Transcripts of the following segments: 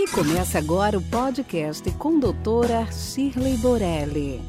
E começa agora o podcast com doutora Shirley Borelli.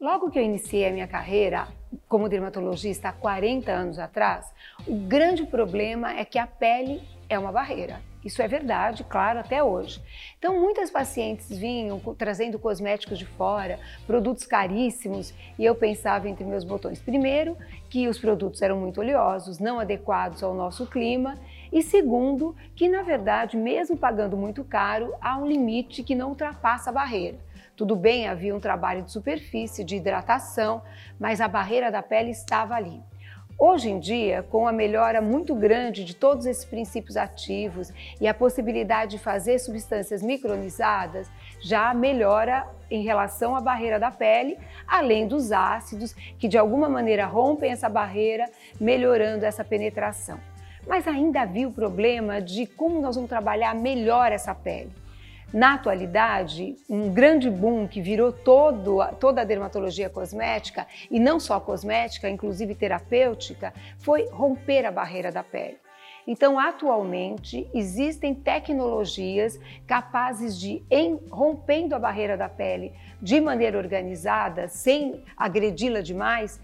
Logo que eu iniciei a minha carreira como dermatologista há 40 anos atrás, o grande problema é que a pele é uma barreira. Isso é verdade, claro, até hoje. Então, muitas pacientes vinham trazendo cosméticos de fora, produtos caríssimos, e eu pensava entre meus botões. Primeiro, que os produtos eram muito oleosos, não adequados ao nosso clima, e segundo, que na verdade, mesmo pagando muito caro, há um limite que não ultrapassa a barreira. Tudo bem, havia um trabalho de superfície, de hidratação, mas a barreira da pele estava ali. Hoje em dia, com a melhora muito grande de todos esses princípios ativos e a possibilidade de fazer substâncias micronizadas, já melhora em relação à barreira da pele, além dos ácidos que de alguma maneira rompem essa barreira, melhorando essa penetração. Mas ainda havia o problema de como nós vamos trabalhar melhor essa pele. Na atualidade, um grande boom que virou todo, toda a dermatologia cosmética, e não só cosmética, inclusive terapêutica, foi romper a barreira da pele. Então, atualmente, existem tecnologias capazes de, em, rompendo a barreira da pele de maneira organizada, sem agredi-la demais,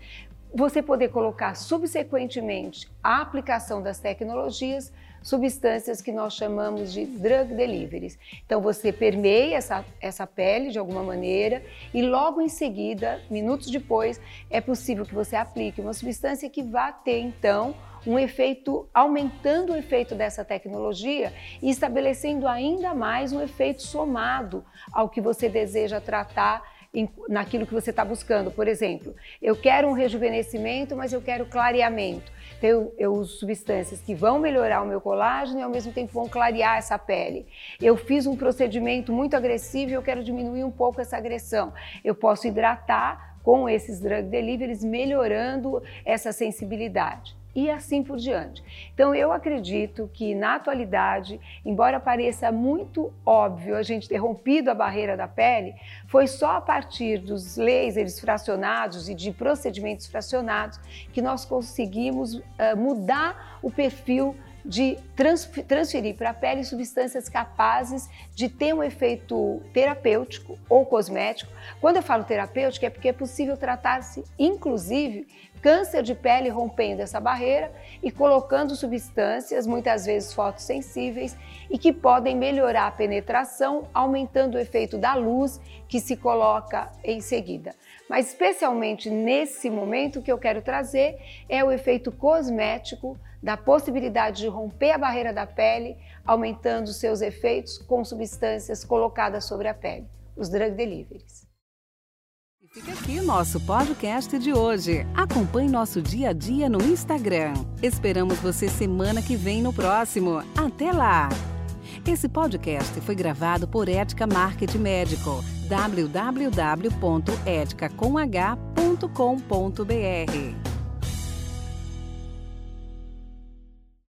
você poder colocar subsequentemente a aplicação das tecnologias substâncias que nós chamamos de drug deliveries. Então você permeia essa, essa pele de alguma maneira e logo em seguida, minutos depois, é possível que você aplique uma substância que vá ter então um efeito, aumentando o efeito dessa tecnologia e estabelecendo ainda mais um efeito somado ao que você deseja tratar naquilo que você está buscando. Por exemplo, eu quero um rejuvenescimento, mas eu quero clareamento. Então, eu, eu uso substâncias que vão melhorar o meu colágeno e ao mesmo tempo vão clarear essa pele. Eu fiz um procedimento muito agressivo e eu quero diminuir um pouco essa agressão. Eu posso hidratar com esses drug deliveries, melhorando essa sensibilidade e assim por diante. Então, eu acredito que na atualidade, embora pareça muito óbvio a gente ter rompido a barreira da pele, foi só a partir dos lasers fracionados e de procedimentos fracionados que nós conseguimos uh, mudar o perfil de transferir para a pele substâncias capazes de ter um efeito terapêutico ou cosmético. Quando eu falo terapêutico, é porque é possível tratar-se, inclusive, câncer de pele rompendo essa barreira e colocando substâncias, muitas vezes fotossensíveis, e que podem melhorar a penetração, aumentando o efeito da luz que se coloca em seguida. Mas especialmente nesse momento o que eu quero trazer é o efeito cosmético da possibilidade de romper a barreira da pele, aumentando seus efeitos com substâncias colocadas sobre a pele, os drug deliveries. Fica aqui o nosso podcast de hoje. Acompanhe nosso dia a dia no Instagram. Esperamos você semana que vem no próximo. Até lá! Esse podcast foi gravado por Ética Marketing Médico. www.eticacomh.com.br